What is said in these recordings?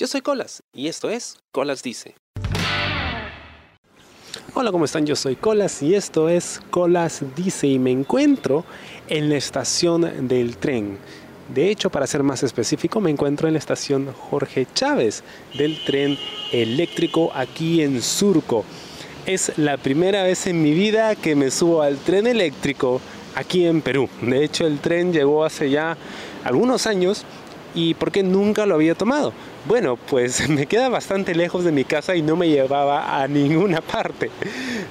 Yo soy Colas y esto es Colas Dice. Hola, ¿cómo están? Yo soy Colas y esto es Colas Dice y me encuentro en la estación del tren. De hecho, para ser más específico, me encuentro en la estación Jorge Chávez del tren eléctrico aquí en Surco. Es la primera vez en mi vida que me subo al tren eléctrico aquí en Perú. De hecho, el tren llegó hace ya algunos años y ¿por qué nunca lo había tomado? Bueno, pues me queda bastante lejos de mi casa y no me llevaba a ninguna parte.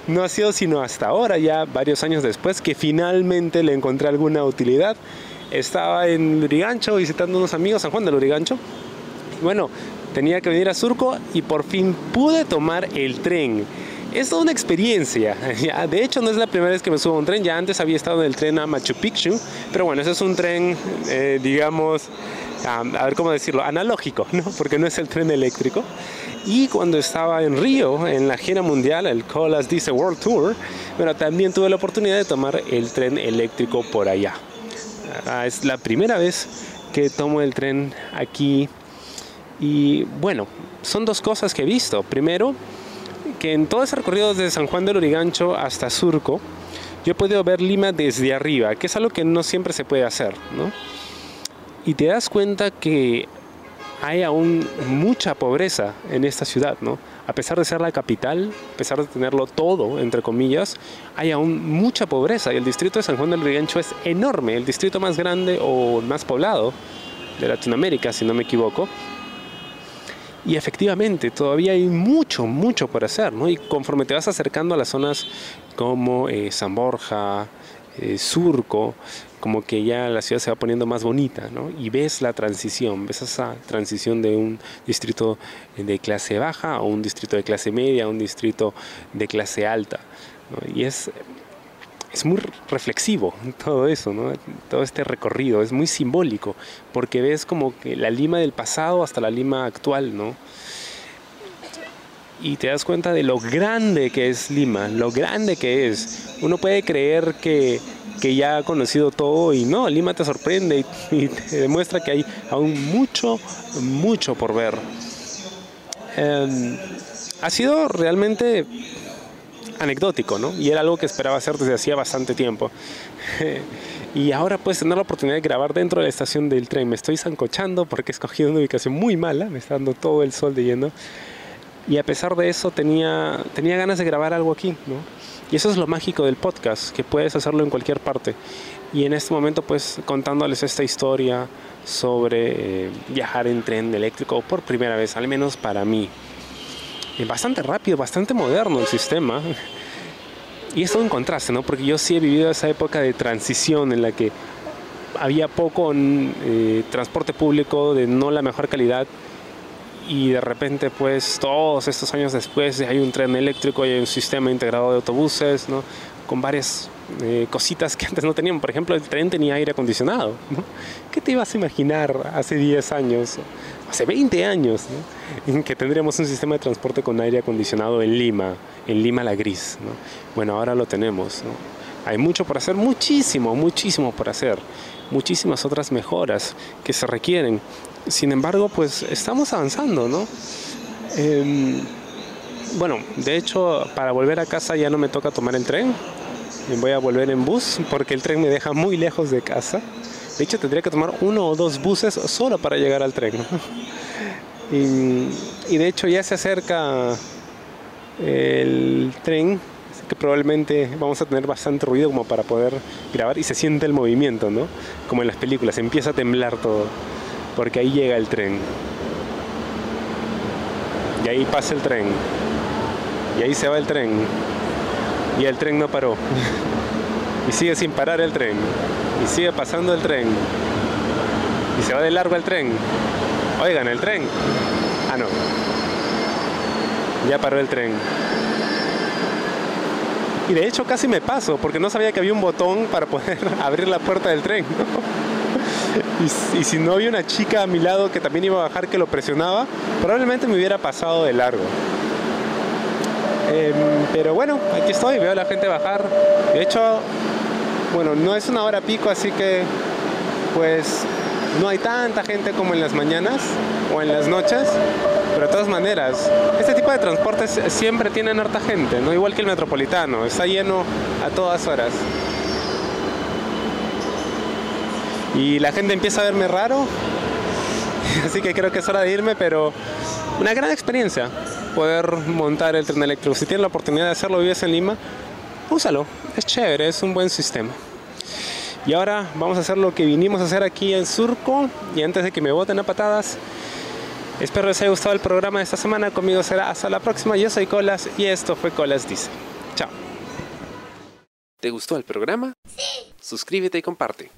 No ha sido sino hasta ahora, ya varios años después, que finalmente le encontré alguna utilidad. Estaba en Lurigancho visitando unos amigos, San Juan de Lurigancho. Bueno, tenía que venir a Surco y por fin pude tomar el tren. Es toda una experiencia. De hecho, no es la primera vez que me subo a un tren. Ya antes había estado en el tren a Machu Picchu. Pero bueno, ese es un tren, eh, digamos, a ver cómo decirlo, analógico, ¿no? Porque no es el tren eléctrico. Y cuando estaba en Río, en la gira mundial, el Colas Dice World Tour, bueno, también tuve la oportunidad de tomar el tren eléctrico por allá. Ah, es la primera vez que tomo el tren aquí. Y bueno, son dos cosas que he visto. Primero, que en todo ese recorrido desde San Juan del Urigancho hasta Surco, yo he podido ver Lima desde arriba, que es algo que no siempre se puede hacer, ¿no? Y te das cuenta que hay aún mucha pobreza en esta ciudad, ¿no? A pesar de ser la capital, a pesar de tenerlo todo, entre comillas, hay aún mucha pobreza y el distrito de San Juan del Urigancho es enorme, el distrito más grande o más poblado de Latinoamérica, si no me equivoco, y efectivamente, todavía hay mucho, mucho por hacer, ¿no? Y conforme te vas acercando a las zonas como eh, San Borja, eh, Surco, como que ya la ciudad se va poniendo más bonita, ¿no? Y ves la transición, ves esa transición de un distrito de clase baja a un distrito de clase media, a un distrito de clase alta. Y es es muy reflexivo todo eso, ¿no? todo este recorrido, es muy simbólico, porque ves como que la Lima del pasado hasta la Lima actual, ¿no? Y te das cuenta de lo grande que es Lima, lo grande que es. Uno puede creer que, que ya ha conocido todo y no, Lima te sorprende y, te demuestra que hay aún mucho, mucho por ver. Eh, ha sido realmente anecdótico, ¿no? Y era algo que esperaba hacer desde hacía bastante tiempo. y ahora puedes tener la oportunidad de grabar dentro de la estación del tren. Me estoy zancochando porque he escogido una ubicación muy mala, me está dando todo el sol de lleno. Y a pesar de eso tenía, tenía ganas de grabar algo aquí, ¿no? Y eso es lo mágico del podcast, que puedes hacerlo en cualquier parte. Y en este momento pues contándoles esta historia sobre eh, viajar en tren eléctrico por primera vez, al menos para mí bastante rápido, bastante moderno el sistema. Y es todo un contraste, ¿no? Porque yo sí he vivido esa época de transición en la que había poco eh, transporte público de no la mejor calidad y de repente pues todos estos años después hay un tren eléctrico y hay un sistema integrado de autobuses, ¿no? Con varias eh, cositas que antes no tenían. Por ejemplo, el tren tenía aire acondicionado. ¿no? ¿Qué te ibas a imaginar hace 10 años, hace 20 años, en que tendríamos un sistema de transporte con aire acondicionado en Lima, en Lima la gris? ¿no? Bueno, ahora lo tenemos. ¿no? Hay mucho por hacer, muchísimo, muchísimo por hacer, muchísimas otras mejoras que se requieren. Sin embargo, pues estamos avanzando, ¿no? Eh, bueno, de hecho, para volver a casa ya no me toca tomar el tren, voy a volver en bus porque el tren me deja muy lejos de casa. De hecho, tendría que tomar uno o dos buses solo para llegar al tren. Y, de hecho ya se acerca el tren, que probablemente vamos a tener bastante ruido como para poder grabar y se siente el movimiento, ¿no? Como en las películas, empieza a temblar todo, porque ahí llega el tren. Y ahí pasa el tren. Y ahí se va el tren y el tren no paró. y sigue sin parar el tren. Y sigue pasando el tren. Y se va de largo el tren. Oigan, el tren. Ah, no. Ya paró el tren. Y de hecho casi me paso porque no sabía que había un botón para poder abrir la puerta del tren. y, si no había una chica a mi lado que también iba a bajar que lo presionaba, probablemente me hubiera pasado de largo. Eh, pero bueno, aquí estoy, veo a la gente bajar. De hecho, bueno, no es una hora pico, así que pues no hay tanta gente como en las mañanas. o en las noches, pero de todas maneras, este tipo de transportes siempre tienen harta gente, no igual que el metropolitano, está lleno a todas horas. Y la gente empieza a verme raro, así que creo que es hora de irme, pero una gran experiencia poder montar el tren eléctrico. Si tienen la oportunidad de hacerlo, vives en Lima, úsalo, es chévere, es un buen sistema. Y ahora vamos a hacer lo que vinimos a hacer aquí en Surco. Y antes de que me boten a patadas, espero les haya gustado el programa de esta semana. Conmigo será hasta la próxima. Yo soy Colas y esto fue Colas Dice. Chao. ¿Te gustó el programa? Sí. Suscríbete y comparte.